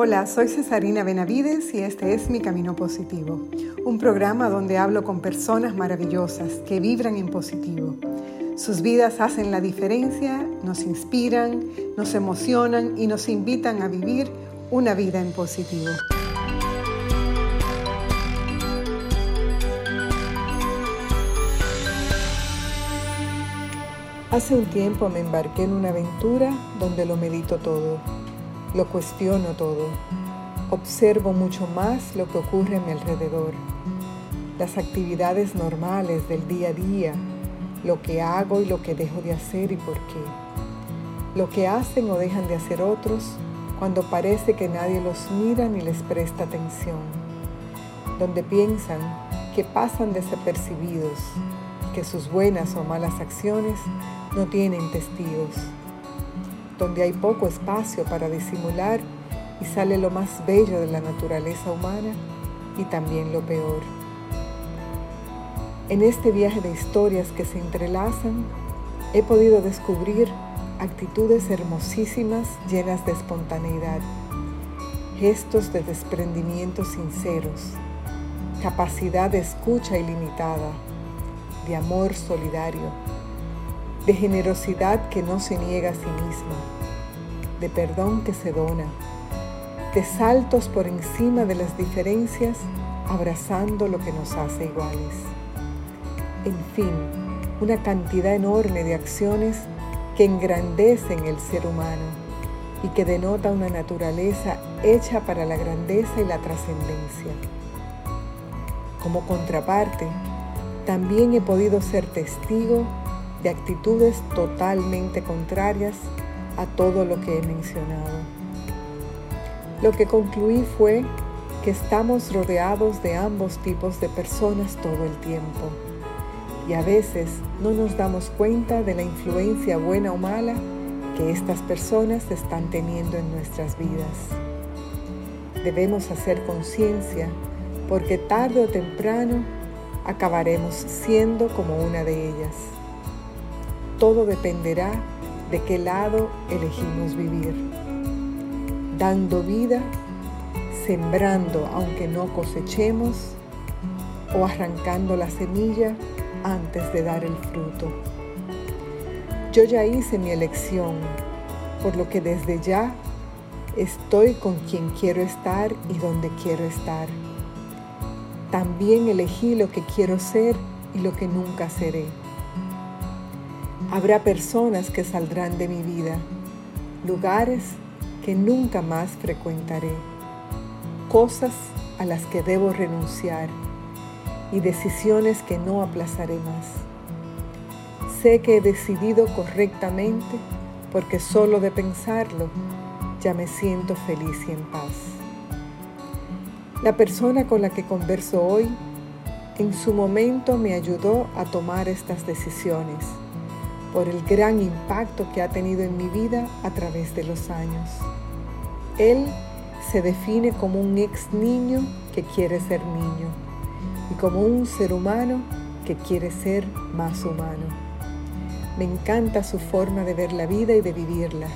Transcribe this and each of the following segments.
Hola, soy Cesarina Benavides y este es Mi Camino Positivo, un programa donde hablo con personas maravillosas que vibran en positivo. Sus vidas hacen la diferencia, nos inspiran, nos emocionan y nos invitan a vivir una vida en positivo. Hace un tiempo me embarqué en una aventura donde lo medito todo, lo cuestiono todo, observo mucho más lo que ocurre a mi alrededor, las actividades normales del día a día, lo que hago y lo que dejo de hacer y por qué, lo que hacen o dejan de hacer otros cuando parece que nadie los mira ni les presta atención, donde piensan que pasan desapercibidos, que sus buenas o malas acciones no tienen testigos, donde hay poco espacio para disimular y sale lo más bello de la naturaleza humana y también lo peor. En este viaje de historias que se entrelazan, he podido descubrir actitudes hermosísimas llenas de espontaneidad, gestos de desprendimiento sinceros, capacidad de escucha ilimitada, de amor solidario, de generosidad que no se niega a sí misma, de perdón que se dona, de saltos por encima de las diferencias, abrazando lo que nos hace iguales. En fin, una cantidad enorme de acciones que engrandecen el ser humano y que denota una naturaleza hecha para la grandeza y la trascendencia. Como contraparte, también he podido ser testigo de actitudes totalmente contrarias a todo lo que he mencionado. Lo que concluí fue que estamos rodeados de ambos tipos de personas todo el tiempo y a veces no nos damos cuenta de la influencia buena o mala que estas personas están teniendo en nuestras vidas. Debemos hacer conciencia porque tarde o temprano acabaremos siendo como una de ellas todo dependerá de qué lado elegimos vivir. Dando vida, sembrando aunque no cosechemos o arrancando la semilla antes de dar el fruto. Yo ya hice mi elección, por lo que desde ya estoy con quien quiero estar y donde quiero estar. También elegí lo que quiero ser y lo que nunca seré. Habrá personas que saldrán de mi vida, lugares que nunca más frecuentaré, cosas a las que debo renunciar y decisiones que no aplazaré más. Sé que he decidido correctamente porque solo de pensarlo ya me siento feliz y en paz. La persona con la que converso hoy en su momento me ayudó a tomar estas decisiones por el gran impacto que ha tenido en mi vida a través de los años. Él se define como un ex niño que quiere ser niño y como un ser humano que quiere ser más humano. Me encanta su forma de ver la vida y de vivirla,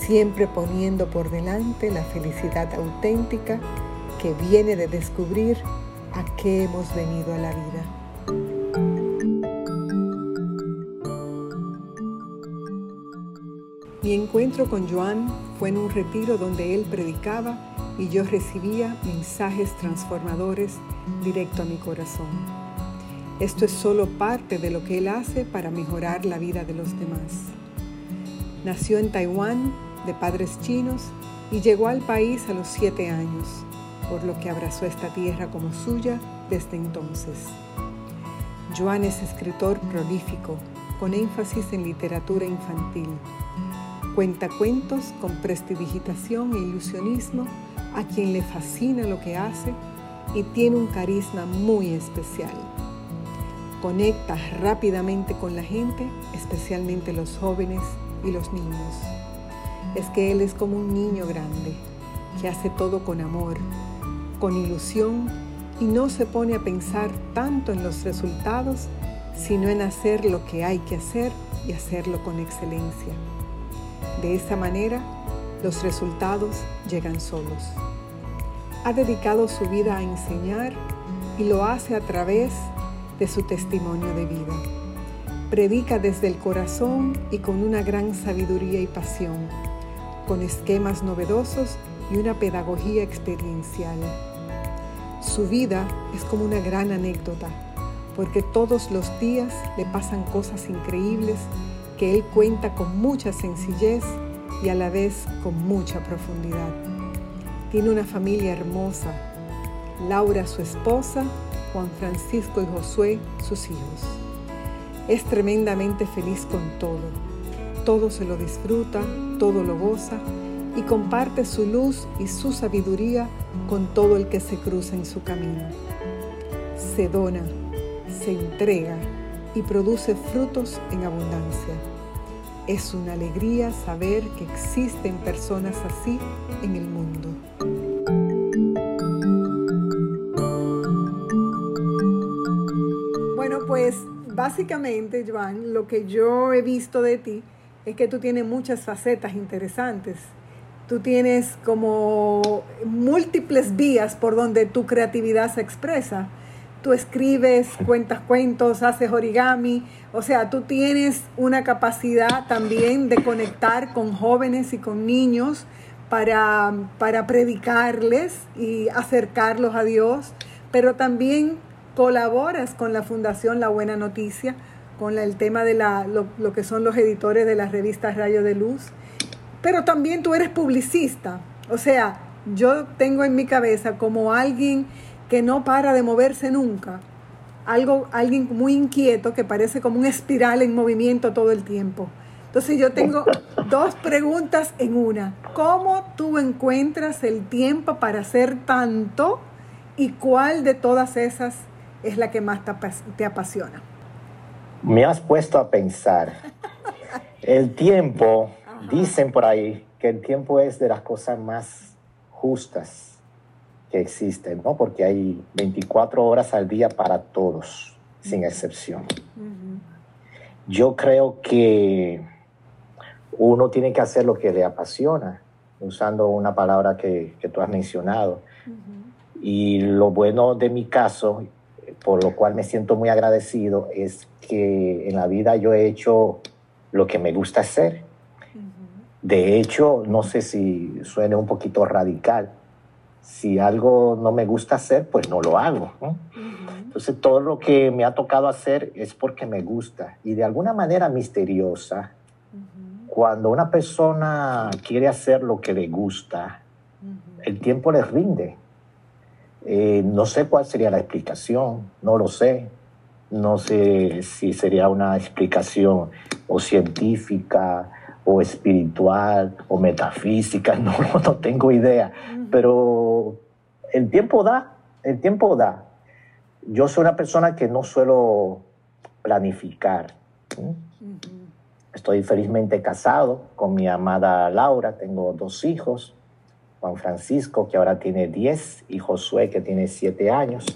siempre poniendo por delante la felicidad auténtica que viene de descubrir a qué hemos venido a la vida. Mi encuentro con Joan fue en un retiro donde él predicaba y yo recibía mensajes transformadores directo a mi corazón. Esto es solo parte de lo que él hace para mejorar la vida de los demás. Nació en Taiwán de padres chinos y llegó al país a los siete años, por lo que abrazó esta tierra como suya desde entonces. Joan es escritor prolífico, con énfasis en literatura infantil Cuenta cuentos con prestidigitación e ilusionismo a quien le fascina lo que hace y tiene un carisma muy especial. Conecta rápidamente con la gente, especialmente los jóvenes y los niños. Es que él es como un niño grande, que hace todo con amor, con ilusión y no se pone a pensar tanto en los resultados, sino en hacer lo que hay que hacer y hacerlo con excelencia. De esa manera, los resultados llegan solos. Ha dedicado su vida a enseñar y lo hace a través de su testimonio de vida. Predica desde el corazón y con una gran sabiduría y pasión, con esquemas novedosos y una pedagogía experiencial. Su vida es como una gran anécdota, porque todos los días le pasan cosas increíbles que él cuenta con mucha sencillez y a la vez con mucha profundidad. Tiene una familia hermosa, Laura su esposa, Juan Francisco y Josué sus hijos. Es tremendamente feliz con todo. Todo se lo disfruta, todo lo goza y comparte su luz y su sabiduría con todo el que se cruza en su camino. Se dona, se entrega y produce frutos en abundancia. Es una alegría saber que existen personas así en el mundo. Bueno, pues básicamente, Joan, lo que yo he visto de ti es que tú tienes muchas facetas interesantes. Tú tienes como múltiples vías por donde tu creatividad se expresa tú escribes, cuentas cuentos, haces origami, o sea, tú tienes una capacidad también de conectar con jóvenes y con niños para, para predicarles y acercarlos a Dios, pero también colaboras con la Fundación La Buena Noticia, con el tema de la, lo, lo que son los editores de las revistas Rayo de Luz, pero también tú eres publicista, o sea, yo tengo en mi cabeza como alguien que no para de moverse nunca. Algo, alguien muy inquieto que parece como un espiral en movimiento todo el tiempo. Entonces yo tengo dos preguntas en una. ¿Cómo tú encuentras el tiempo para hacer tanto y cuál de todas esas es la que más te apasiona? Me has puesto a pensar. El tiempo, dicen por ahí que el tiempo es de las cosas más justas que existen, ¿no? Porque hay 24 horas al día para todos, sin excepción. Yo creo que uno tiene que hacer lo que le apasiona, usando una palabra que, que tú has mencionado. Y lo bueno de mi caso, por lo cual me siento muy agradecido, es que en la vida yo he hecho lo que me gusta hacer. De hecho, no sé si suene un poquito radical, si algo no me gusta hacer, pues no lo hago. Entonces todo lo que me ha tocado hacer es porque me gusta. Y de alguna manera misteriosa, cuando una persona quiere hacer lo que le gusta, el tiempo le rinde. Eh, no sé cuál sería la explicación, no lo sé. No sé si sería una explicación o científica o espiritual o metafísica, no, no tengo idea, pero el tiempo da, el tiempo da. Yo soy una persona que no suelo planificar. Estoy felizmente casado con mi amada Laura, tengo dos hijos, Juan Francisco, que ahora tiene 10, y Josué, que tiene 7 años.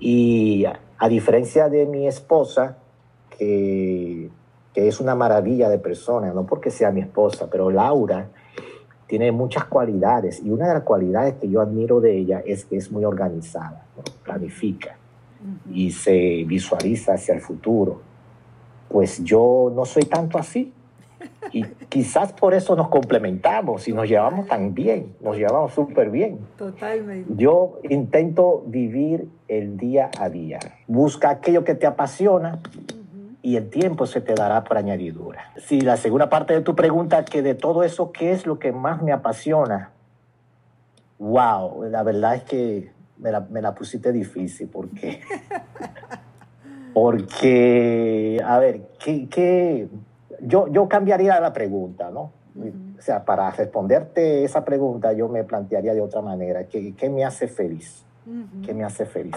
Y a diferencia de mi esposa, que que es una maravilla de persona, no porque sea mi esposa, pero Laura tiene muchas cualidades y una de las cualidades que yo admiro de ella es que es muy organizada, planifica y se visualiza hacia el futuro. Pues yo no soy tanto así. Y quizás por eso nos complementamos y nos llevamos tan bien, nos llevamos súper bien. Totalmente. Yo intento vivir el día a día. Busca aquello que te apasiona y el tiempo se te dará por añadidura. Si la segunda parte de tu pregunta, que de todo eso, ¿qué es lo que más me apasiona? Wow, la verdad es que me la, me la pusiste difícil porque, porque, a ver, ¿qué, qué? Yo, yo cambiaría la pregunta, ¿no? O sea, para responderte esa pregunta, yo me plantearía de otra manera. ¿Qué, qué me hace feliz? ¿Qué me hace feliz?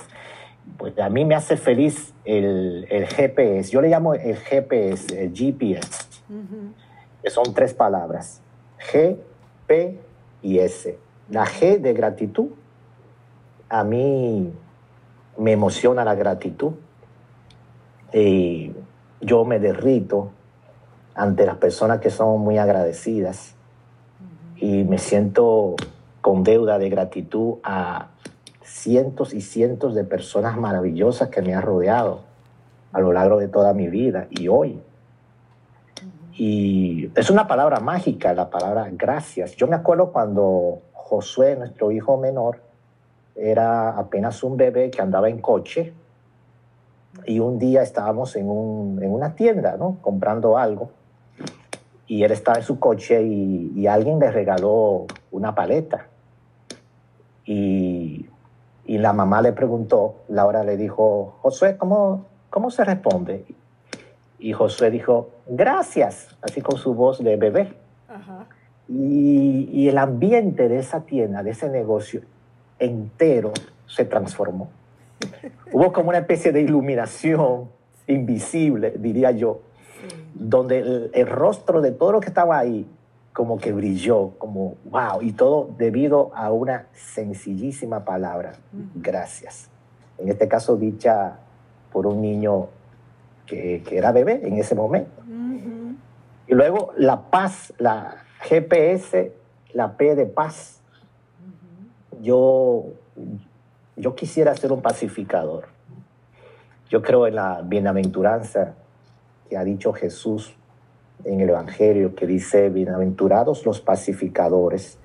Pues a mí me hace feliz el, el GPS. Yo le llamo el GPS, el GPS, que son tres palabras. G, P y S. La G de gratitud. A mí me emociona la gratitud. Y yo me derrito ante las personas que son muy agradecidas. y me siento con deuda de gratitud a cientos y cientos de personas maravillosas que me han rodeado a lo largo de toda mi vida y hoy. Y es una palabra mágica, la palabra gracias. Yo me acuerdo cuando Josué, nuestro hijo menor, era apenas un bebé que andaba en coche y un día estábamos en, una tienda, ¿no? Comprando algo y él estaba en su coche y, alguien le regaló una paleta. Y, la mamá le preguntó, Laura le dijo, Josué, ¿cómo, cómo se responde? Y Josué dijo, gracias, así con su voz de bebé. Y, y el ambiente de esa tienda, de ese negocio entero, se transformó. Hubo como una especie de iluminación invisible, diría yo, donde el, rostro de todo lo que estaba ahí como que brilló, como wow, y todo debido a una sencillísima palabra, gracias. En este caso dicha por un niño que, era bebé en ese momento. Y luego la paz, la GPS, la P de paz. Yo, yo quisiera ser un pacificador. Yo creo en la bienaventuranza que ha dicho Jesús en el Evangelio, que dice, bienaventurados los pacificadores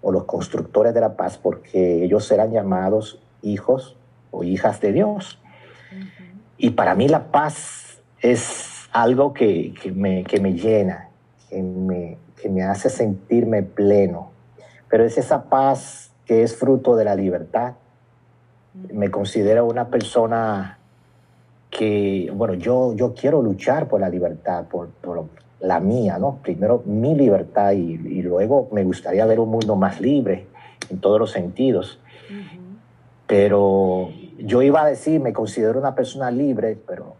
o los constructores de la paz, porque ellos serán llamados hijos o hijas de Dios. Y para mí la paz es algo que, me, que me, llena, que me, que me hace sentirme pleno, pero es esa paz que es fruto de la libertad. Me considero una persona que, bueno, yo, yo quiero luchar por la libertad, por, por la mía, ¿no? Primero mi libertad y, y, luego me gustaría ver un mundo más libre en todos los sentidos. Pero yo iba a decir, me considero una persona libre, pero,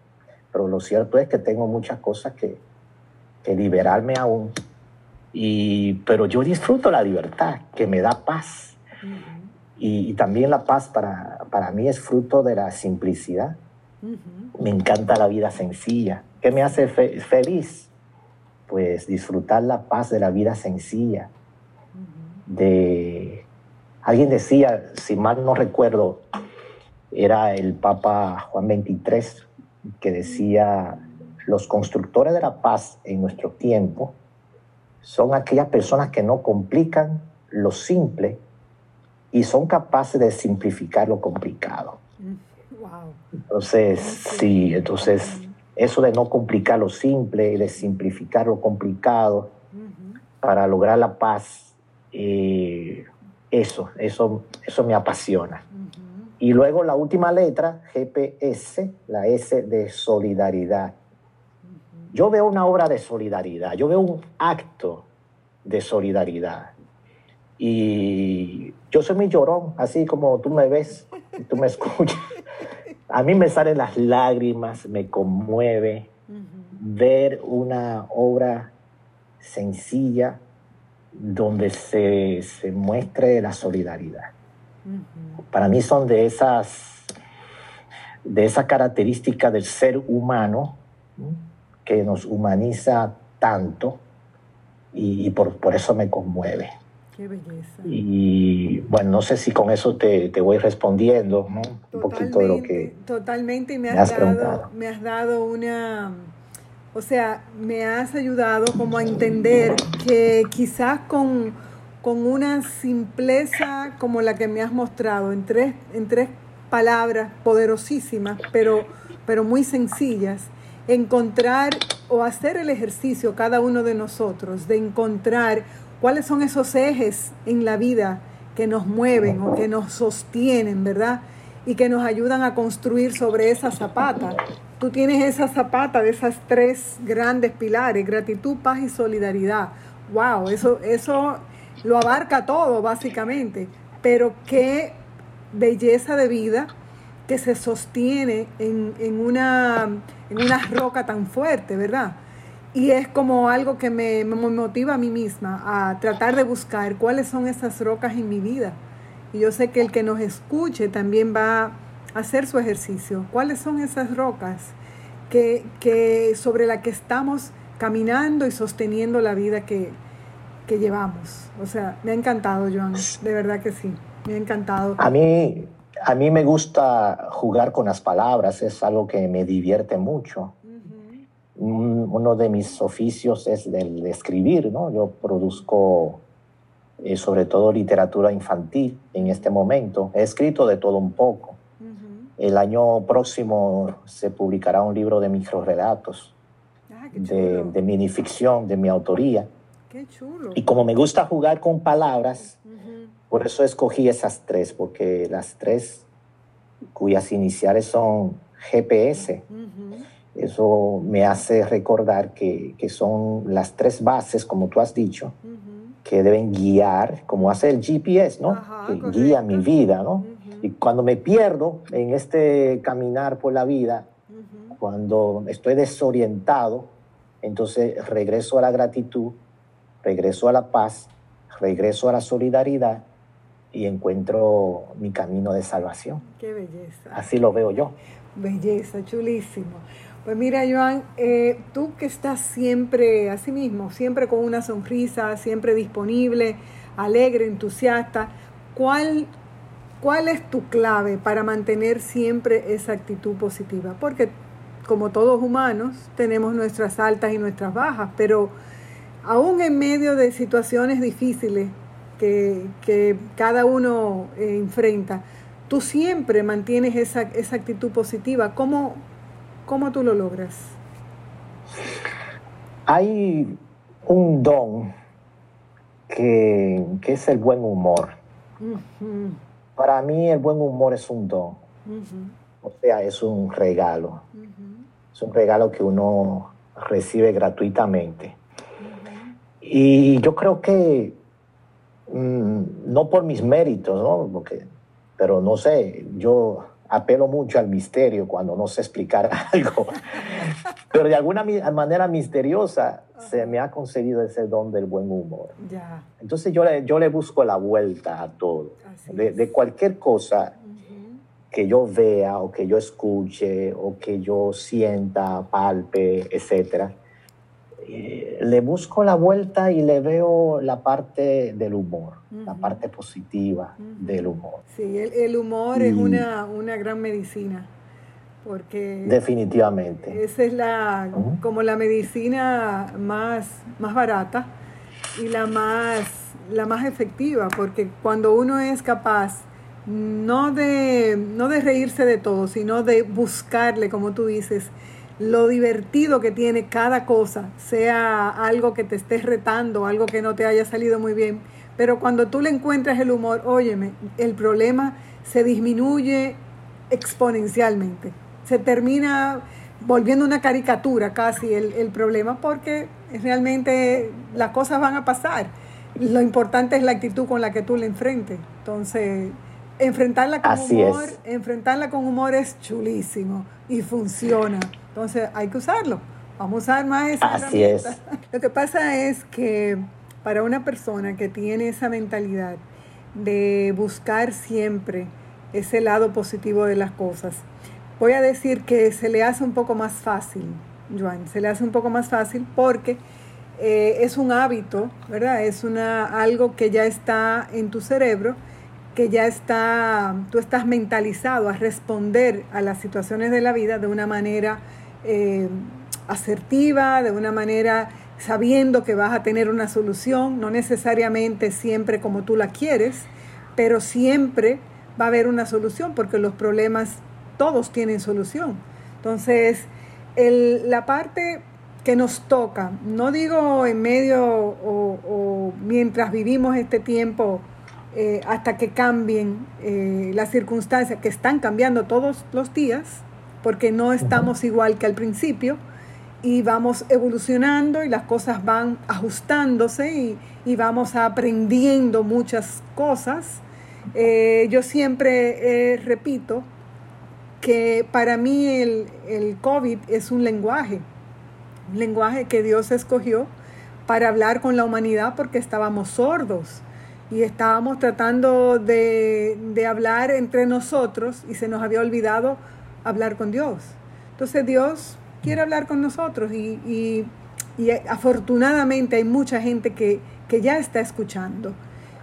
pero lo cierto es que tengo muchas cosas que, que liberarme aún. Y, pero yo disfruto la libertad, que me da paz. y, y, también la paz para, para mí es fruto de la simplicidad. Me encanta la vida sencilla. ¿Qué me hace feliz? Pues disfrutar la paz de la vida sencilla. De alguien decía, si mal no recuerdo, era el Papa Juan XXIII que decía, los constructores de la paz en nuestro tiempo son aquellas personas que no complican lo simple y son capaces de simplificar lo complicado. Entonces, sí, entonces eso de no complicar lo simple y de simplificar lo complicado para lograr la paz, eh, eso, eso, eso me apasiona. Y luego la última letra, GPS, la S de solidaridad. Yo veo una obra de solidaridad, yo veo un acto de solidaridad. Y yo soy muy llorón, así como tú me ves, tú me escuchas. A mí me salen las lágrimas, me conmueve ver una obra sencilla donde se, muestre la solidaridad. Para mí son de esas, de esa característica del ser humano que nos humaniza tanto y, por, por eso me conmueve. Qué belleza. Y bueno, no sé si con eso te, te voy respondiendo un poquito de lo que totalmente me has, dado, me has dado una, o sea, me has ayudado como a entender que quizás con, con una simpleza como la que me has mostrado en tres, en tres palabras poderosísimas, pero, pero muy sencillas, encontrar o hacer el ejercicio cada uno de nosotros de encontrar ¿Cuáles son esos ejes en la vida que nos mueven o que nos sostienen, verdad? Y que nos ayudan a construir sobre esa zapata. Tú tienes esa zapata de esas tres grandes pilares, gratitud, paz y solidaridad. Wow, eso, eso lo abarca todo básicamente. Pero qué belleza de vida que se sostiene en, en, una, en una roca tan fuerte, ¿verdad? Y es como algo que me, motiva a mí misma a tratar de buscar cuáles son esas rocas en mi vida. Y yo sé que el que nos escuche también va a hacer su ejercicio. ¿Cuáles son esas rocas que, sobre las que estamos caminando y sosteniendo la vida que, que llevamos. O sea, me ha encantado, Joan, de verdad que sí, me ha encantado. A mí, a mí me gusta jugar con las palabras, es algo que me divierte mucho. Uno de mis oficios es el de escribir, ¿no? Yo produzco eh, sobre todo literatura infantil en este momento. He escrito de todo un poco. El año próximo se publicará un libro de microrelatos, ah, de, de minificción, de mi autoría. Qué chulo. Y como me gusta jugar con palabras, por eso escogí esas tres, porque las tres cuyas iniciales son GPS, eso me hace recordar que, que, son las tres bases, como tú has dicho, que deben guiar, como hace el GPS, ¿no? que guía mi vida, ¿no? Y cuando me pierdo en este caminar por la vida, cuando estoy desorientado, entonces regreso a la gratitud, regreso a la paz, regreso a la solidaridad y encuentro mi camino de salvación. Qué belleza. Así lo veo yo. Belleza, chulísimo. Pues mira, Joan, eh, tú que estás siempre así mismo, siempre con una sonrisa, siempre disponible, alegre, entusiasta, ¿cuál, ¿cuál es tu clave para mantener siempre esa actitud positiva? Porque como todos humanos tenemos nuestras altas y nuestras bajas, pero aún en medio de situaciones difíciles que, cada uno eh, enfrenta, tú siempre mantienes esa, esa actitud positiva. ¿Cómo, ¿Cómo tú lo logras? Hay un don que, es el buen humor. Para mí el buen humor es un don. O sea, es un regalo. Es un regalo que uno recibe gratuitamente. Y yo creo que, mm, no por mis méritos, ¿no? Porque, pero no sé, yo apelo mucho al misterio cuando no sé explicar algo. Pero de alguna manera misteriosa se me ha concedido ese don del buen humor. Entonces yo le, yo le busco la vuelta a todo. De, cualquier cosa que yo vea o que yo escuche o que yo sienta, palpe, etcétera le busco la vuelta y le veo la parte del humor, la parte positiva del humor. Sí, el, humor es una, una, gran medicina. Porque definitivamente esa es la como la medicina más, más barata y la más la más efectiva porque cuando uno es capaz no de no de reírse de todo sino de buscarle como tú dices lo divertido que tiene cada cosa, sea algo que te estés retando, algo que no te haya salido muy bien, pero cuando tú le encuentras el humor, óyeme, el problema se disminuye exponencialmente, se termina volviendo una caricatura casi el, el problema porque realmente las cosas van a pasar. Lo importante es la actitud con la que tú le enfrentes. Entonces, enfrentarla con humor, enfrentarla con humor es chulísimo y funciona. Entonces hay que usarlo. Vamos a usar más esa Así es. Lo que pasa es que para una persona que tiene esa mentalidad de buscar siempre ese lado positivo de las cosas, voy a decir que se le hace un poco más fácil, Joan, se le hace un poco más fácil porque eh, es un hábito, ¿verdad? Es una, algo que ya está en tu cerebro, que ya está, tú estás mentalizado a responder a las situaciones de la vida de una manera eh, asertiva, de una manera sabiendo que vas a tener una solución, no necesariamente siempre como tú la quieres, pero siempre va a haber una solución porque los problemas todos tienen solución. Entonces, la parte que nos toca, no digo en medio o, mientras vivimos este tiempo eh, hasta que cambien eh, las circunstancias que están cambiando todos los días, porque no estamos igual que al principio y vamos evolucionando y las cosas van ajustándose y, vamos aprendiendo muchas cosas. Eh, yo siempre repito que para mí el, el COVID es un lenguaje, un lenguaje que Dios escogió para hablar con la humanidad porque estábamos sordos y estábamos tratando de, de hablar entre nosotros y se nos había olvidado hablar con Dios. Entonces Dios quiere hablar con nosotros y, afortunadamente hay mucha gente que, que ya está escuchando.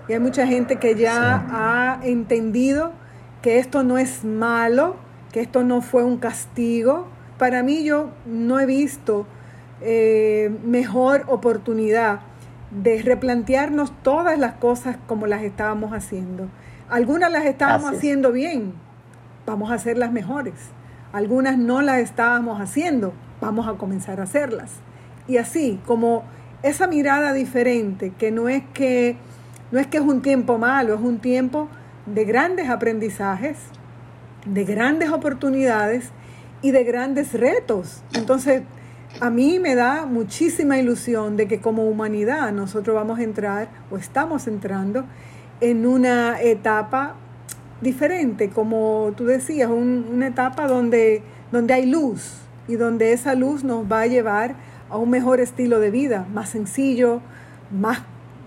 Y hay mucha gente que ya ha entendido que esto no es malo, que esto no fue un castigo. Para mí yo no he visto eh, mejor oportunidad de replantearnos todas las cosas como las estábamos haciendo. Algunas las estábamos haciendo bien, vamos a hacerlas mejores. Algunas no las estábamos haciendo, vamos a comenzar a hacerlas. Y así, como esa mirada diferente, que no es que no es que es un tiempo malo, es un tiempo de grandes aprendizajes, de grandes oportunidades y de grandes retos. Entonces, a mí me da muchísima ilusión de que como humanidad nosotros vamos a entrar o estamos entrando en una etapa diferente, como tú decías, una etapa donde, donde hay luz y donde esa luz nos va a llevar a un mejor estilo de vida, más sencillo, más,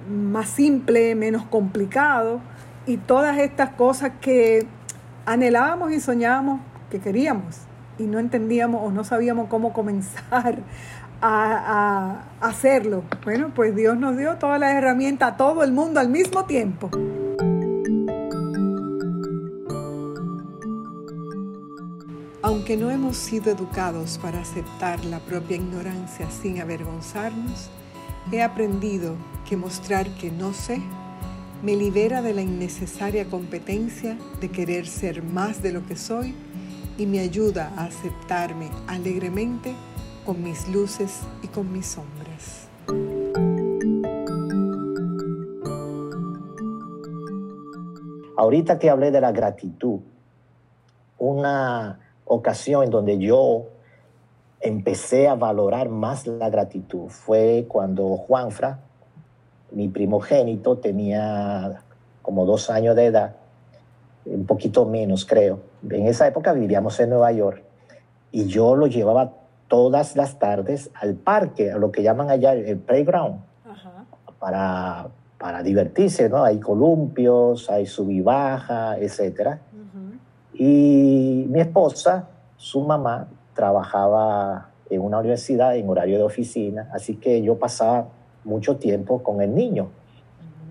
más simple, menos complicado. Y todas estas cosas que anhelábamos y soñábamos que queríamos y no entendíamos o no sabíamos cómo comenzar a, a, hacerlo. Bueno, pues Dios nos dio todas las herramientas a todo el mundo al mismo tiempo. Aunque no hemos sido educados para aceptar la propia ignorancia sin avergonzarnos, he aprendido que mostrar que no sé me libera de la innecesaria competencia de querer ser más de lo que soy y me ayuda a aceptarme alegremente con mis luces y con mis sombras. Ahorita que hablé de la gratitud, una ocasión en donde yo empecé a valorar más la gratitud fue cuando Juanfra, mi primogénito, tenía como dos años de edad un poquito menos creo. En esa época vivíamos en Nueva York y yo lo llevaba todas las tardes al parque, a lo que llaman allá el playground, Para, para divertirse, ¿no? Hay columpios, hay sub y baja, etc. Y mi esposa, su mamá, trabajaba en una universidad en horario de oficina, así que yo pasaba mucho tiempo con el niño.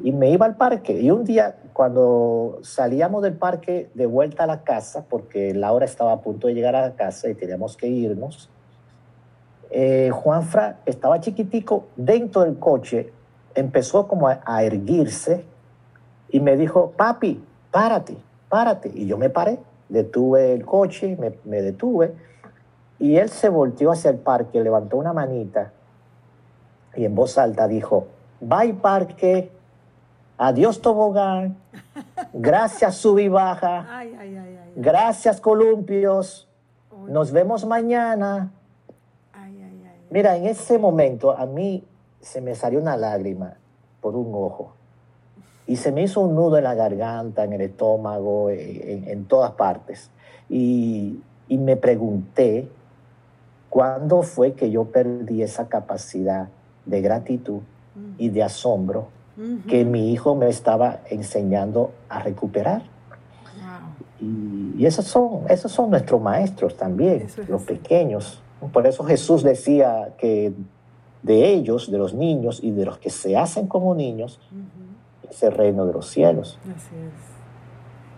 Y me iba al parque. Y un día cuando salíamos del parque de vuelta a la casa, porque Laura estaba a punto de llegar a la casa y teníamos que irnos, eh, Juanfra estaba chiquitico dentro del coche, empezó como a, erguirse y me dijo, papi, párate, párate. Y yo me paré, detuve el coche, me, detuve y él se volteó hacia el parque, levantó una manita y en voz alta dijo, bye parque, Adiós tobogán. Gracias sub y baja. Gracias columpios. Nos vemos mañana. Mira, en ese momento a mí se me salió una lágrima por un ojo. Y se me hizo un nudo en la garganta, en el estómago, en, todas partes. Y, y me pregunté cuándo fue que yo perdí esa capacidad de gratitud y de asombro que mi hijo me estaba enseñando a recuperar. Y, esos, son, esos son nuestros maestros también, los pequeños. Por eso Jesús decía que de ellos, de los niños y de los que se hacen como niños, es el reino de los cielos. Así es.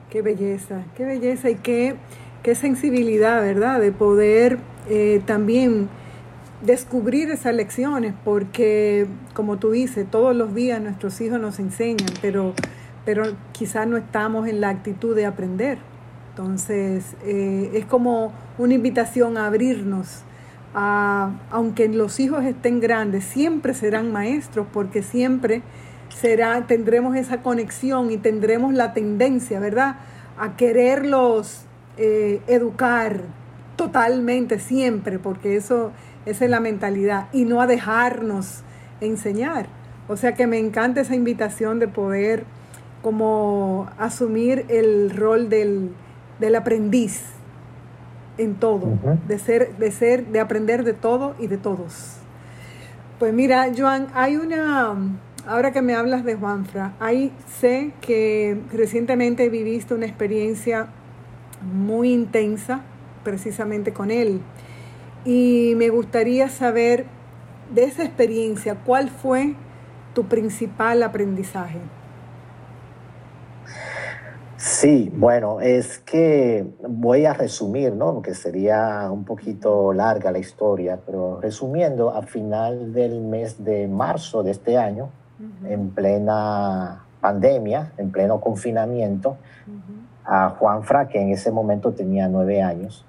Qué belleza, qué belleza y qué, qué sensibilidad, ¿verdad? De poder eh, también descubrir esas lecciones, porque como tú dices, todos los días nuestros hijos nos enseñan, pero, pero quizás no estamos en la actitud de aprender. Entonces, eh, es como una invitación a abrirnos, a, aunque los hijos estén grandes, siempre serán maestros, porque siempre será, tendremos esa conexión y tendremos la tendencia, ¿verdad?, a quererlos eh, educar totalmente, siempre, porque eso esa es la mentalidad. Y no a dejarnos enseñar. O sea que me encanta esa invitación de poder como asumir el rol del, aprendiz en todo, de ser, de ser, de aprender de todo y de todos. Pues mira, Joan, hay una, ahora que me hablas de Juanfra, ahí sé que recientemente viviste una experiencia muy intensa precisamente con él. Y me gustaría saber de esa experiencia, cuál fue tu principal aprendizaje? Sí, bueno, es que voy a resumir, ¿no? Porque sería un poquito larga la historia, pero resumiendo, a final del mes de marzo de este año, en plena pandemia, en pleno confinamiento, a Juan Fra, que en ese momento tenía nueve años,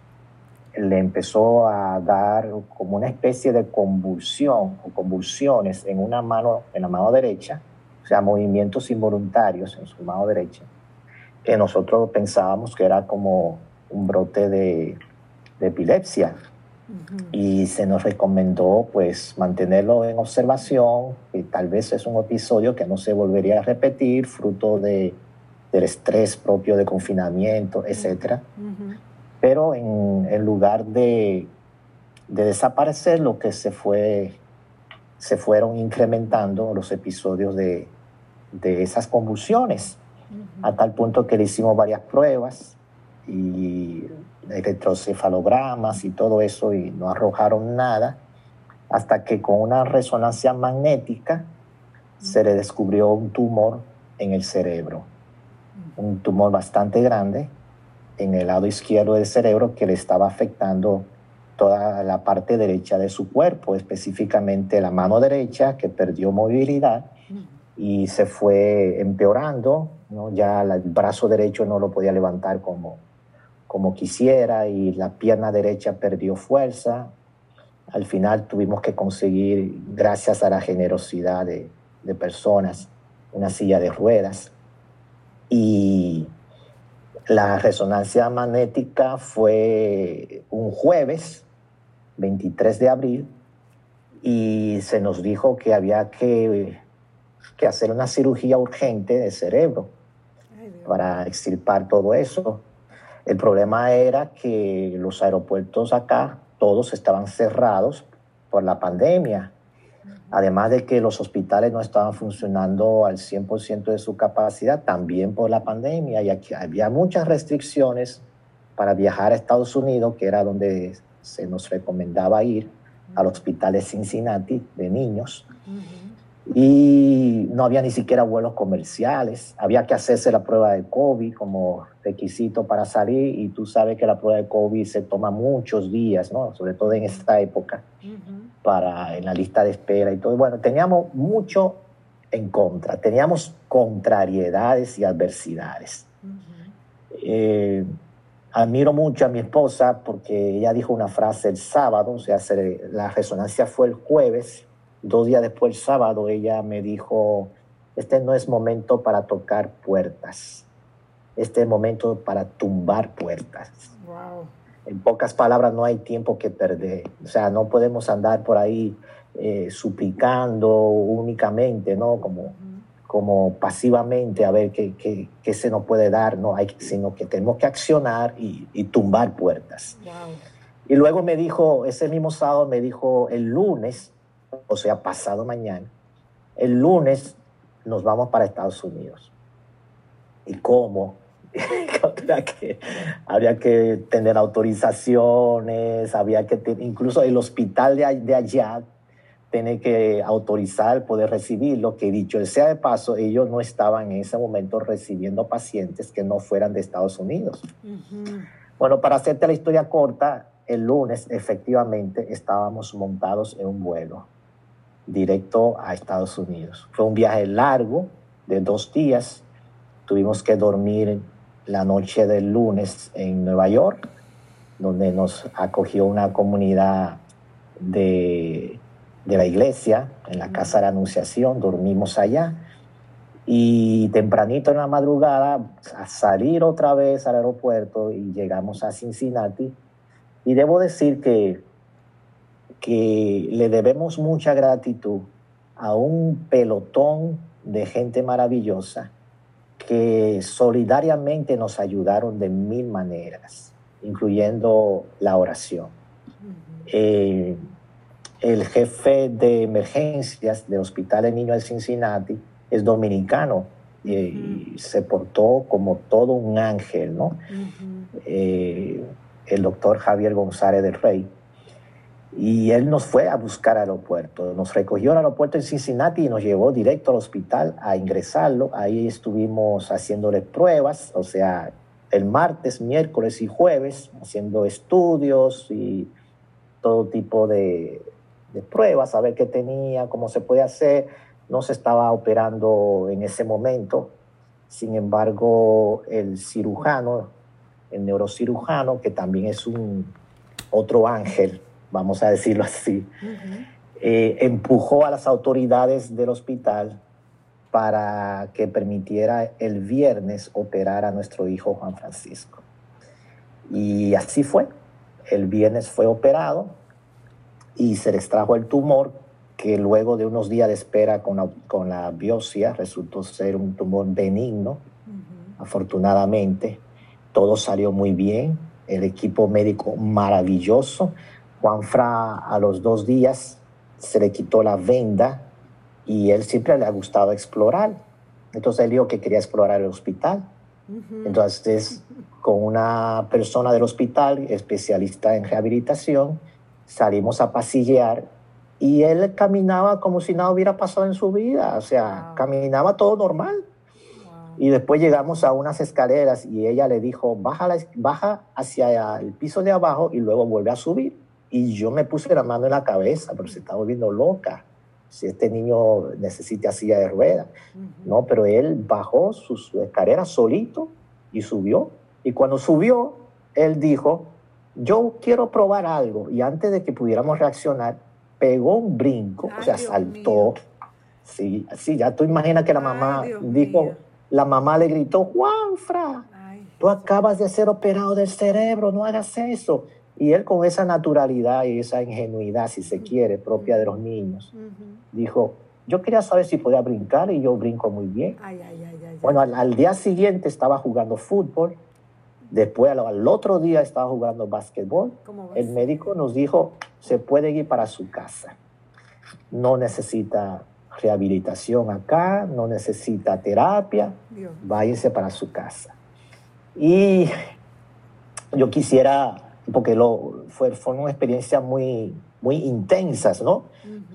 le empezó a dar como una especie de convulsión o convulsiones en una mano, en la mano derecha, o sea, movimientos involuntarios en su mano derecha, que nosotros pensábamos que era como un brote de, epilepsia. Y se nos recomendó pues mantenerlo en observación, y tal vez es un episodio que no se volvería a repetir, fruto de, del estrés propio de confinamiento, etc pero en, lugar de, desaparecer, lo que se fue, se fueron incrementando los episodios de, esas convulsiones, a tal punto que le hicimos varias pruebas y electrocefalogramas y todo eso y no arrojaron nada, hasta que con una resonancia magnética se le descubrió un tumor en el cerebro, un tumor bastante grande en el lado izquierdo del cerebro que le estaba afectando toda la parte derecha de su cuerpo, específicamente la mano derecha que perdió movilidad y se fue empeorando, ¿no? ya el brazo derecho no lo podía levantar como, como quisiera y la pierna derecha perdió fuerza. Al final tuvimos que conseguir, gracias a la generosidad de, de personas, una silla de ruedas. Y la resonancia magnética fue un jueves, 23 de abril, y se nos dijo que había que, que hacer una cirugía urgente de cerebro para extirpar todo eso. El problema era que los aeropuertos acá, todos estaban cerrados por la pandemia además de que los hospitales no estaban funcionando al 100% de su capacidad, también por la pandemia, y aquí había muchas restricciones para viajar a Estados Unidos, que era donde se nos recomendaba ir, al hospital de Cincinnati de niños. Y no había ni siquiera vuelos comerciales, había que hacerse la prueba de COVID como requisito para salir, y tú sabes que la prueba de COVID se toma muchos días, ¿no? sobre todo en esta época para, en la lista de espera y todo. Bueno, teníamos mucho en contra, teníamos contrariedades y adversidades. Eh, admiro mucho a mi esposa porque ella dijo una frase el sábado, o sea, la resonancia fue el jueves, dos días después el sábado ella me dijo, este no es momento para tocar puertas, este es momento para tumbar puertas. Wow en pocas palabras, no hay tiempo que perder. O sea, no podemos andar por ahí eh, suplicando únicamente, ¿no? Como, como pasivamente a ver qué, qué, se nos puede dar, no hay, sino que tenemos que accionar y, tumbar puertas. Y luego me dijo, ese mismo sábado me dijo, el lunes, o sea, pasado mañana, el lunes nos vamos para Estados Unidos. ¿Y cómo? habría, que, habría que tener autorizaciones, había que incluso el hospital de, de allá tiene que autorizar poder recibirlo, que dicho sea de paso, ellos no estaban en ese momento recibiendo pacientes que no fueran de Estados Unidos. Bueno, para hacerte la historia corta, el lunes efectivamente estábamos montados en un vuelo directo a Estados Unidos. Fue un viaje largo de dos días. Tuvimos que dormir la noche del lunes en Nueva York, donde nos acogió una comunidad de, la iglesia, en la Casa de la Anunciación, dormimos allá. Y tempranito en la madrugada, a salir otra vez al aeropuerto y llegamos a Cincinnati. Y debo decir que, que le debemos mucha gratitud a un pelotón de gente maravillosa que solidariamente nos ayudaron de mil maneras, incluyendo la oración. Eh, el jefe de emergencias del Hospital de Niños de Cincinnati es dominicano y se portó como todo un ángel, ¿no? Eh, el doctor Javier González del Rey. Y él nos fue a buscar al aeropuerto. Nos recogió al aeropuerto en Cincinnati y nos llevó directo al hospital a ingresarlo. Ahí estuvimos haciéndole pruebas, o sea, el martes, miércoles y jueves, haciendo estudios y todo tipo de, pruebas, a ver qué tenía, cómo se puede hacer. No se estaba operando en ese momento. Sin embargo, el cirujano, el neurocirujano, que también es un otro ángel, vamos a decirlo así, eh, empujó a las autoridades del hospital para que permitiera el viernes operar a nuestro hijo Juan Francisco. Y así fue. El viernes fue operado y se le extrajo el tumor que luego de unos días de espera con la, con la biopsia resultó ser un tumor benigno. Afortunadamente, todo salió muy bien. El equipo médico maravilloso. Juan Fra a los dos días se le quitó la venda y él siempre le ha gustado explorar. Entonces él dijo que quería explorar el hospital. Entonces, con una persona del hospital, especialista en rehabilitación, salimos a pasillear y él caminaba como si nada hubiera pasado en su vida, o sea, caminaba todo normal. Y después llegamos a unas escaleras y ella le dijo, baja, baja hacia el piso de abajo y luego vuelve a subir. Y yo me puse la mano en la cabeza, pero se está volviendo loca. Si este niño necesita silla de ruedas. No, pero él bajó su, su escalera solito y subió. Y cuando subió, él dijo, yo quiero probar algo. Y antes de que pudiéramos reaccionar, pegó un brinco, o sea, saltó. Sí, sí, ya tú imaginas que la mamá dijo, la mamá le gritó, Juanfra, tú acabas de ser operado del cerebro, no hagas eso. Y él con esa naturalidad y esa ingenuidad, si se quiere, propia de los niños, dijo, yo quería saber si podía brincar y yo brinco muy bien. bueno, al, día siguiente estaba jugando fútbol Después, al, otro día, estaba jugando básquetbol. El médico nos dijo, se puede ir para su casa. No necesita rehabilitación acá, no necesita terapia, váyase para su casa. Y yo quisiera, porque lo, fue, fue una experiencia muy, muy intensa, ¿no?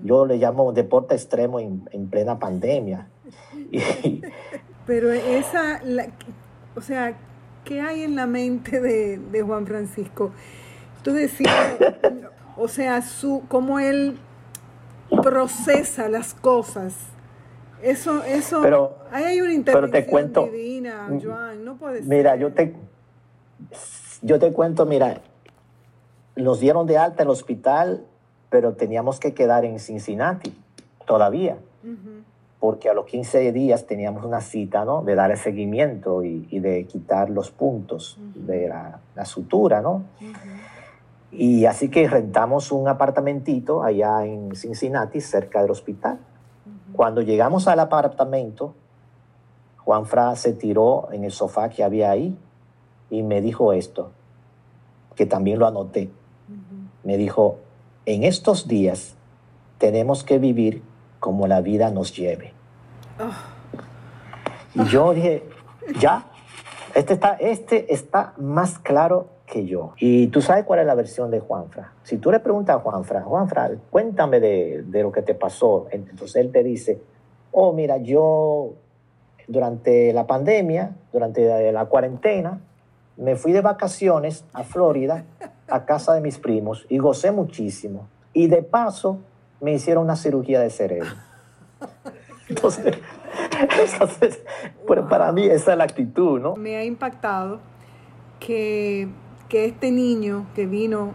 Yo le llamo deporte extremo en, plena pandemia. Pero esa, o sea, ¿qué hay en la mente de, Juan Francisco? Tú decías, o sea, su, cómo él procesa las cosas. Eso, eso, pero, ahí hay una intervención divina, mm, Joan, no puede Mira, yo te, yo te cuento, mira, nos dieron de alta en el hospital, pero teníamos que quedar en Cincinnati todavía porque a los 15 días teníamos una cita, ¿no? De dar el seguimiento y, de quitar los puntos de la, sutura, ¿no? Y así que rentamos un apartamentito allá en Cincinnati, cerca del hospital. Cuando llegamos al apartamento, Juan Fra se tiró en el sofá que había ahí y me dijo esto, que también lo anoté. Me dijo, en estos días tenemos que vivir como la vida nos lleve. Y yo dije, ya, este está, este está más claro que yo. Y tú sabes cuál es la versión de Juanfra. Si tú le preguntas a Juanfra, Juanfra, cuéntame de, de lo que te pasó. Entonces él te dice, oh, mira, yo durante la pandemia, durante la cuarentena, me fui de vacaciones a Florida, a casa de mis primos, y gocé muchísimo. Y de paso, me hicieron una cirugía de cerebro. Entonces, para mí esa es la actitud, ¿no? Me ha impactado que, que este niño que vino,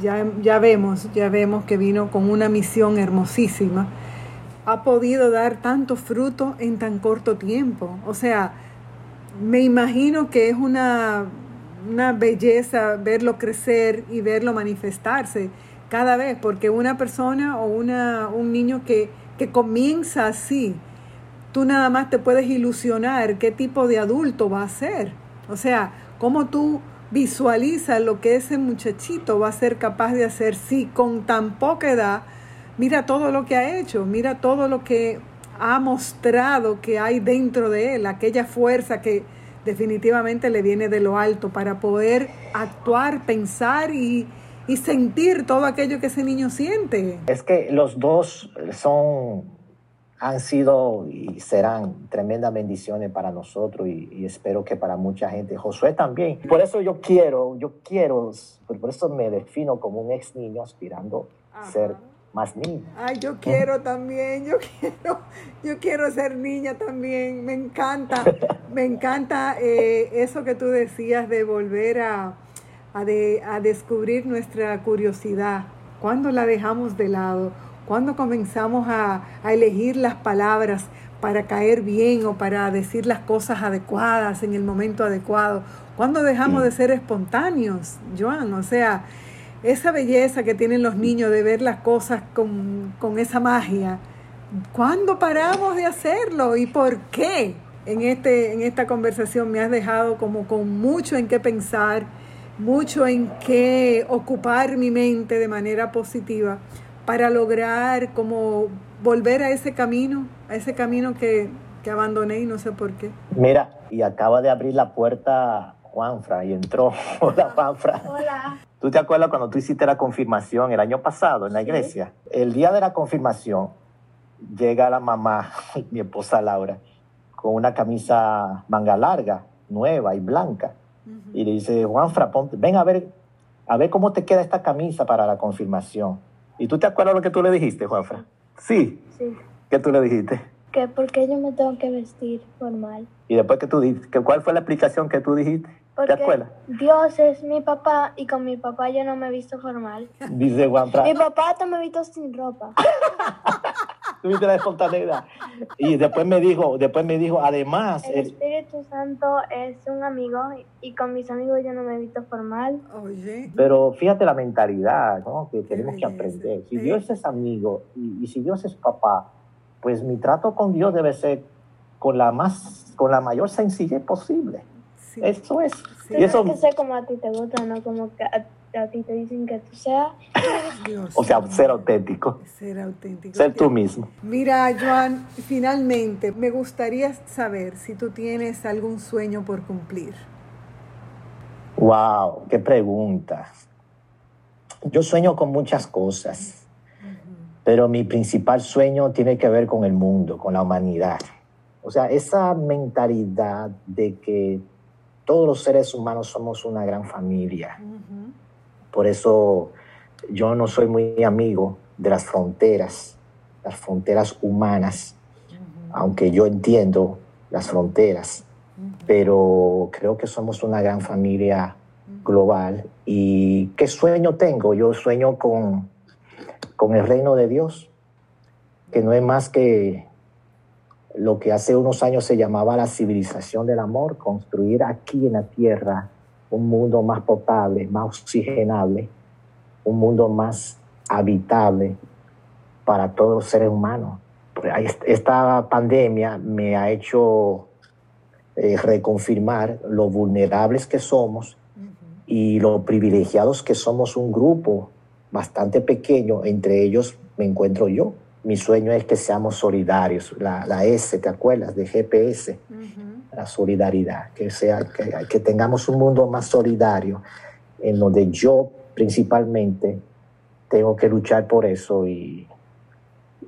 ya, ya vemos, ya vemos que vino con una misión hermosísima, ha podido dar tanto fruto en tan corto tiempo. O sea, me imagino que es una, una belleza verlo crecer y verlo manifestarse cada vez, porque una persona o una, un niño que, comienza así, tú nada más te puedes ilusionar qué tipo de adulto va a ser. O sea, cómo tú visualizas lo que ese muchachito va a ser capaz de hacer si con tan poca edad, mira todo lo que ha hecho, mira todo lo que ha mostrado que hay dentro de él, aquella fuerza que definitivamente le viene de lo alto para poder actuar, pensar y, y sentir todo aquello que ese niño siente. Es que los dos son, han sido y serán tremendas bendiciones para nosotros y, espero que para mucha gente. Josué también. Por eso yo quiero, yo quiero, por eso me defino como un ex niño aspirando a ser más niña. Ay, yo quiero también, yo quiero, yo quiero ser niña también. Me encanta, me encanta eh, eso que tú decías de volver a, a, de, a descubrir nuestra curiosidad. Cuando la dejamos de lado, cuando comenzamos a, a elegir las palabras para caer bien o para decir las cosas adecuadas en el momento adecuado, cuando dejamos de ser espontáneos, Joan, o sea, esa belleza que tienen los niños de ver las cosas con, con esa magia, ¿cuándo paramos de hacerlo y por qué? En, este, en esta conversación me has dejado como con mucho en qué pensar, mucho en qué ocupar mi mente de manera positiva para lograr como volver a ese camino, a ese camino que, que abandoné y no sé por qué. Mira, y acaba de abrir la puerta Juanfra y entró. Hola, Juanfra. Hola. ¿Tú te acuerdas cuando tú hiciste la confirmación el año pasado en la iglesia? El día de la confirmación llega la mamá, mi esposa Laura, con una camisa manga larga, nueva y blanca. Y le dice, Juanfra, ponte, ven a ver, a ver cómo te queda esta camisa para la confirmación. ¿Y tú te acuerdas lo que tú le dijiste, Juanfra? Sí. Sí. ¿Qué tú le dijiste? Que porque yo me tengo que vestir formal. Y después que tú dijiste, ¿cuál fue la explicación que tú dijiste? Porque ¿Te acuerdas? Dios es mi papá y con mi papá yo no me he visto formal. Dice Juanfra. Mi papá hasta me he visto sin ropa. Tuviste la espontaneidad. Y después me dijo, después me dijo, además, El Espíritu Santo es un amigo y con mis amigos yo no me he visto formal. Oye. Pero fíjate la mentalidad ¿no? que tenemos que aprender. Si. Dios es amigo y, y si Dios es papá, pues mi trato con Dios debe ser con la más, con la mayor sencillez posible. Sí. Eso es. Sí. Y eso, Tienes que ser como a ti te gusta, no como que a, a ti te dicen que tú seas. Dios o sea, ser auténtico, Ser auténtico. ser tú mismo. Mira, Joan, finalmente me gustaría saber si tú tienes algún sueño por cumplir. Wow, qué pregunta. Yo sueño con muchas cosas, pero mi principal sueño tiene que ver con el mundo, con la humanidad. O sea, esa mentalidad de que todos los seres humanos somos una gran familia. Por eso yo no soy muy amigo de las fronteras, las fronteras humanas, aunque yo entiendo las fronteras, pero creo que somos una gran familia global. ¿Y qué sueño tengo? Yo sueño con, con el reino de Dios, que no es más que lo que hace unos años se llamaba la civilización del amor, construir aquí en la tierra un mundo más potable, más oxigenable, un mundo más habitable para todos los seres humanos. Pues, Esta pandemia me ha hecho eh, reconfirmar lo vulnerables que somos y lo privilegiados que somos un grupo bastante pequeño, entre ellos me encuentro yo. Mi sueño es que seamos solidarios, la, la S, ¿te acuerdas? De GPS, la solidaridad, que, sea, que, que tengamos un mundo más solidario, en donde yo principalmente tengo que luchar por eso y,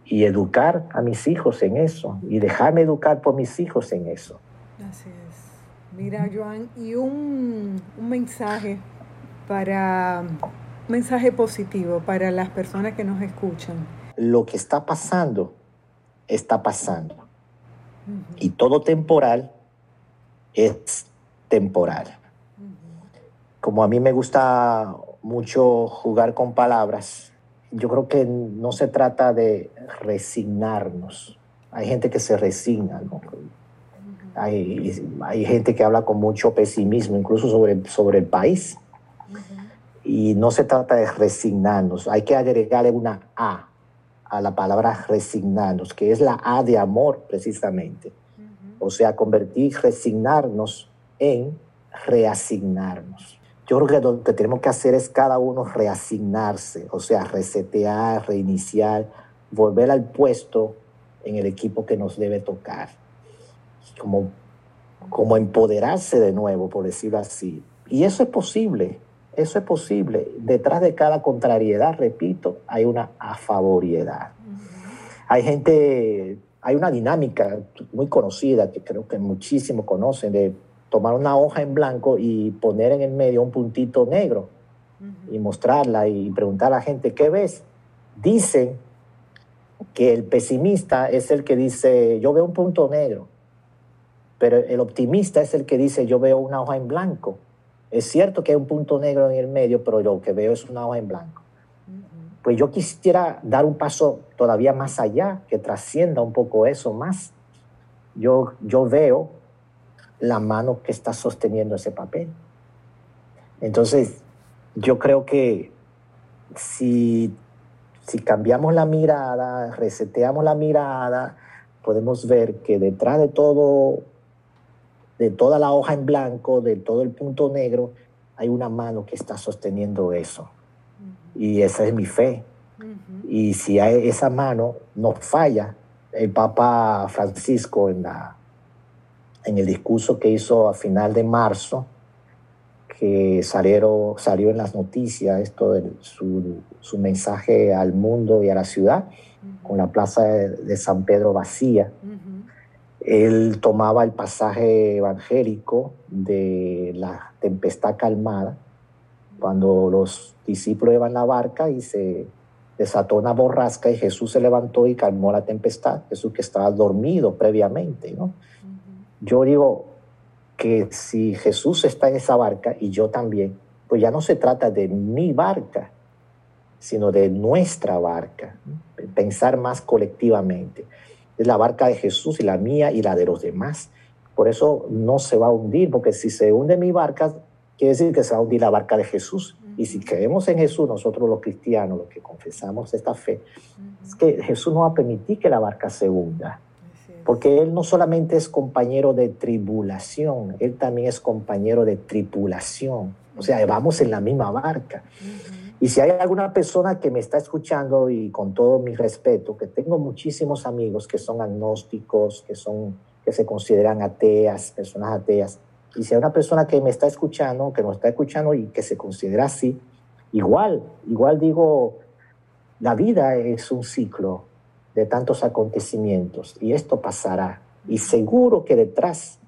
y educar a mis hijos en eso, y dejarme educar por mis hijos en eso. Así es. Mira, Joan, y un, un mensaje para un mensaje positivo para las personas que nos escuchan. Lo que está pasando, está pasando. Y todo temporal es temporal. Como a mí me gusta mucho jugar con palabras, yo creo que no se trata de resignarnos. Hay gente que se resigna, ¿no? Hay, hay gente que habla con mucho pesimismo, incluso sobre, sobre el país. Y no se trata de resignarnos, hay que agregarle una A a la palabra resignarnos, que es la A de amor precisamente. O sea, convertir resignarnos en reasignarnos. Yo creo que lo que tenemos que hacer es cada uno reasignarse, o sea, resetear, reiniciar, volver al puesto en el equipo que nos debe tocar. Como, como empoderarse de nuevo, por decirlo así. Y eso es posible. Eso es posible. Detrás de cada contrariedad, repito, hay una afavoriedad. Hay gente, hay una dinámica muy conocida que creo que muchísimos conocen de tomar una hoja en blanco y poner en el medio un puntito negro y mostrarla y preguntar a la gente, ¿qué ves? Dicen que el pesimista es el que dice, yo veo un punto negro, pero el optimista es el que dice, yo veo una hoja en blanco. Es cierto que hay un punto negro en el medio, pero lo que veo es una hoja en blanco. Pues yo quisiera dar un paso todavía más allá, que trascienda un poco eso más. Yo, yo veo la mano que está sosteniendo ese papel. Entonces, yo creo que si si cambiamos la mirada, reseteamos la mirada, podemos ver que detrás de todo, de toda la hoja en blanco, de todo el punto negro, hay una mano que está sosteniendo eso. Y esa es mi fe. Y si hay esa mano no falla, el Papa Francisco en, la, en el discurso que hizo a final de marzo, que salieron, salió en las noticias esto de su, su, mensaje al mundo y a la ciudad, con la plaza de, San Pedro vacía. Él tomaba el pasaje evangélico de la tempestad calmada, cuando los discípulos iban en la barca y se desató una borrasca y Jesús se levantó y calmó la tempestad, Jesús que estaba dormido previamente. ¿no? Yo digo, que si Jesús está en esa barca y yo también, pues ya no se trata de mi barca, sino de nuestra barca, pensar más colectivamente. Es la barca de Jesús y la mía y la de los demás. Por eso no se va a hundir, porque si se hunde mi barca, quiere decir que se va a hundir la barca de Jesús. Y si creemos en Jesús, nosotros los cristianos, los que confesamos esta fe, es que Jesús no va a permitir que la barca se hunda porque Él no solamente es compañero de tribulación, Él también es compañero de tripulación. O sea, vamos en la misma barca. Y si hay alguna persona que me está escuchando y con todo mi respeto, que tengo muchísimos amigos que son agnósticos, que, son, que se consideran ateas, personas ateas, y si hay una persona que me está escuchando, que nos está escuchando y que se considera así, igual, igual digo, la vida es un ciclo, de tantos acontecimientos y esto pasará. Y seguro que detrás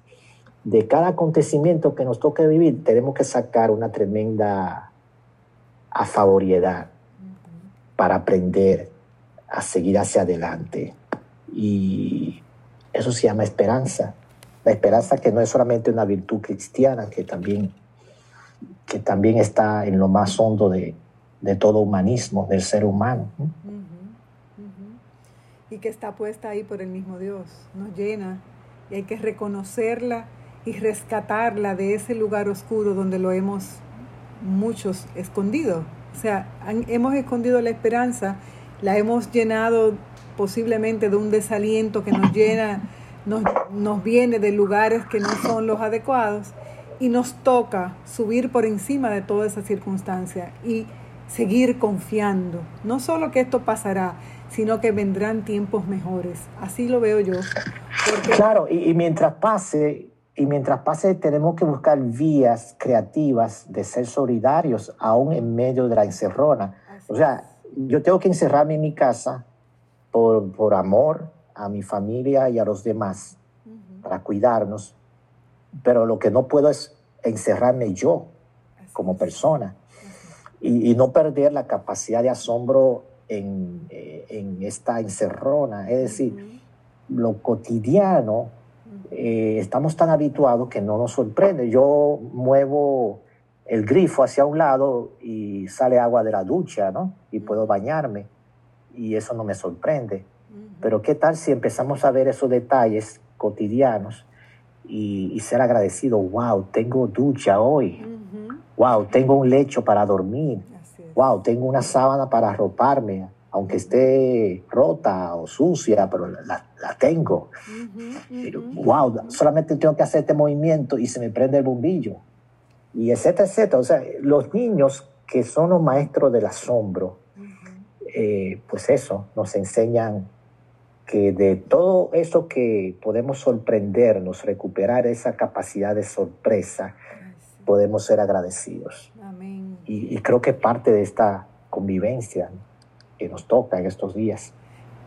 de cada acontecimiento que nos toque vivir tenemos que sacar una tremenda afavoriedad para aprender a seguir hacia adelante. Y eso se llama esperanza. La esperanza que no es solamente una virtud cristiana, que también, que también está en lo más hondo de, de todo humanismo, del ser humano y que está puesta ahí por el mismo Dios. Nos llena y hay que reconocerla y rescatarla de ese lugar oscuro donde lo hemos muchos escondido. O sea, hemos escondido la esperanza, la hemos llenado posiblemente de un desaliento que nos llena, nos, nos viene de lugares que no son los adecuados y nos toca subir por encima de toda esa circunstancia y seguir confiando. No solo que esto pasará, sino que vendrán tiempos mejores. Así lo veo yo. Claro, y, mientras pase, y mientras pase tenemos que buscar vías creativas de ser solidarios aún en medio de la encerrona. o sea, yo tengo que encerrarme en mi casa por, por amor a mi familia y a los demás, para cuidarnos, pero lo que no puedo es encerrarme yo como persona y, y, no perder la capacidad de asombro eh, en, esta encerrona. Es decir, lo cotidiano, eh, estamos tan habituados que no nos sorprende. Yo muevo el grifo hacia un lado y sale agua de la ducha, ¿no? Y puedo bañarme y eso no me sorprende. Pero ¿qué tal si empezamos a ver esos detalles cotidianos y, ser agradecido? Wow, tengo ducha hoy. Wow, tengo un lecho para dormir wow, tengo una sábana para arroparme, aunque esté rota o sucia, pero la, tengo. Wow, solamente tengo que hacer este movimiento y se me prende el bombillo. Y etcétera, etcétera. O sea, los niños que son los maestros del asombro, eh, pues eso, nos enseñan que de todo eso que podemos sorprendernos, recuperar esa capacidad de sorpresa, podemos ser agradecidos. Amén. y, creo que parte de esta convivencia que nos toca en estos días.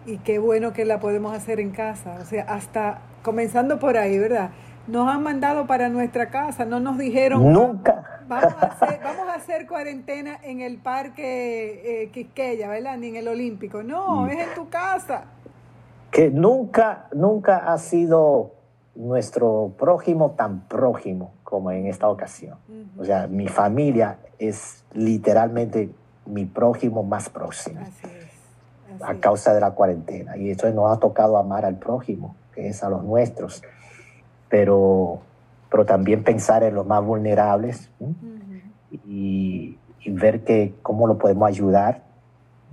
Y qué bueno que la podemos hacer en casa, o sea, hasta comenzando por ahí, ¿verdad? Nos han mandado para nuestra casa, no nos dijeron... Nunca. Vamos a hacer, cuarentena en el parque eh, Quisqueya, ¿verdad? Ni en el Olímpico. No, es en tu casa. Que nunca, nunca ha sido nuestro prójimo tan prójimo como en esta ocasión. O sea, mi familia es literalmente mi prójimo más próximo. a causa de la cuarentena. Y eso nos ha tocado amar al prójimo, que es a los nuestros. Pero, pero también pensar en los más vulnerables y, ver que cómo lo podemos ayudar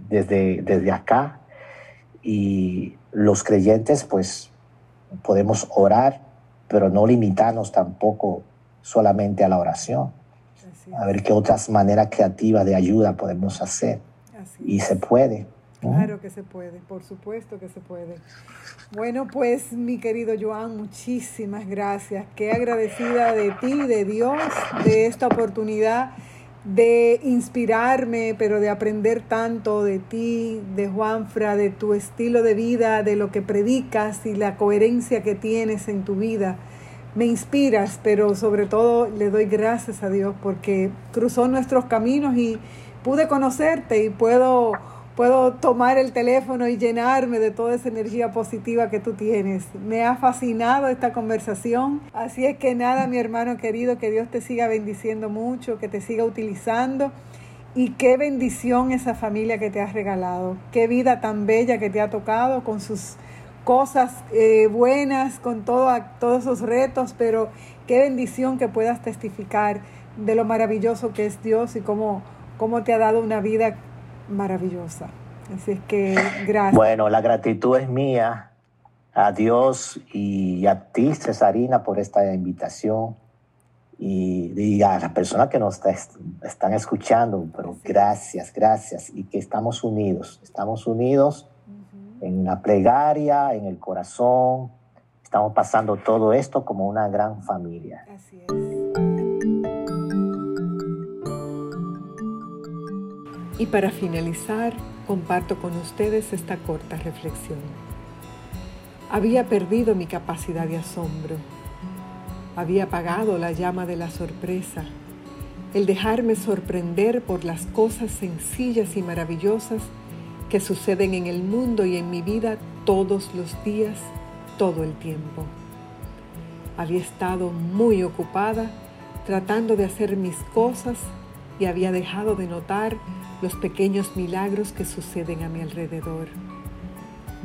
desde, desde acá. Y los creyentes, pues, podemos orar, pero no limitarnos tampoco solamente a la oración. A ver qué otras maneras creativas de ayuda podemos hacer. y se puede. Claro que se puede, por supuesto que se puede. Bueno, pues mi querido Joan, muchísimas gracias. Qué agradecida de ti, de Dios, de esta oportunidad de inspirarme, pero de aprender tanto de ti, de Juanfra, de tu estilo de vida, de lo que predicas y la coherencia que tienes en tu vida. Me inspiras, pero sobre todo le doy gracias a Dios porque cruzó nuestros caminos y pude conocerte y puedo puedo tomar el teléfono y llenarme de toda esa energía positiva que tú tienes. Me ha fascinado esta conversación. Así es que nada, mi hermano querido, que Dios te siga bendiciendo mucho, que te siga utilizando. Y qué bendición esa familia que te has regalado. Qué vida tan bella que te ha tocado con sus cosas eh, buenas, con todo, todos esos retos, pero qué bendición que puedas testificar de lo maravilloso que es Dios y cómo, cómo te ha dado una vida maravillosa. Así es que gracias. Bueno, la gratitud es mía a Dios y a ti, Cesarina, por esta invitación. Y, a las personas que nos están escuchando, pero gracias, gracias. Y que estamos unidos, estamos unidos en la plegaria, en el corazón. Estamos pasando todo esto como una gran familia. Así es. Y para finalizar, comparto con ustedes esta corta reflexión. Había perdido mi capacidad de asombro. Había apagado la llama de la sorpresa, el dejarme sorprender por las cosas sencillas y maravillosas que suceden en el mundo y en mi vida todos los días, todo el tiempo. Había estado muy ocupada tratando de hacer mis cosas y había dejado de notar los pequeños milagros que suceden a mi alrededor.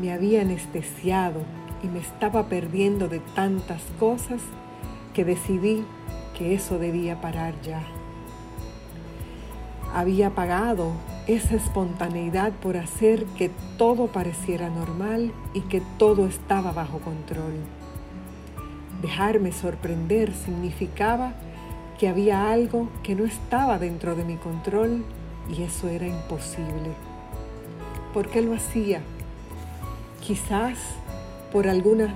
Me había anestesiado y me estaba perdiendo de tantas cosas que decidí que eso debía parar ya. Había pagado esa espontaneidad por hacer que todo pareciera normal y que todo estaba bajo control. Dejarme sorprender significaba que había algo que no estaba dentro de mi control y eso era imposible. ¿Por qué lo hacía? Quizás por algunas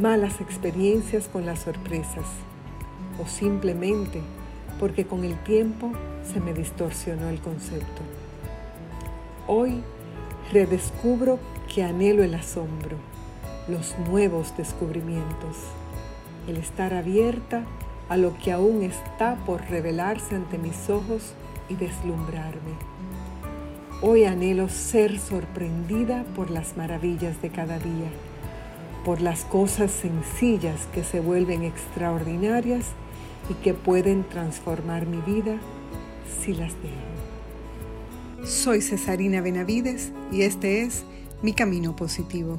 malas experiencias con las sorpresas o simplemente porque con el tiempo se me distorsionó el concepto. Hoy redescubro que anhelo el asombro, los nuevos descubrimientos, el estar abierta a lo que aún está por revelarse ante mis ojos y deslumbrarme. Hoy anhelo ser sorprendida por las maravillas de cada día, por las cosas sencillas que se vuelven extraordinarias y que pueden transformar mi vida si las dejo. Soy Cesarina Benavides y este es Mi Camino Positivo.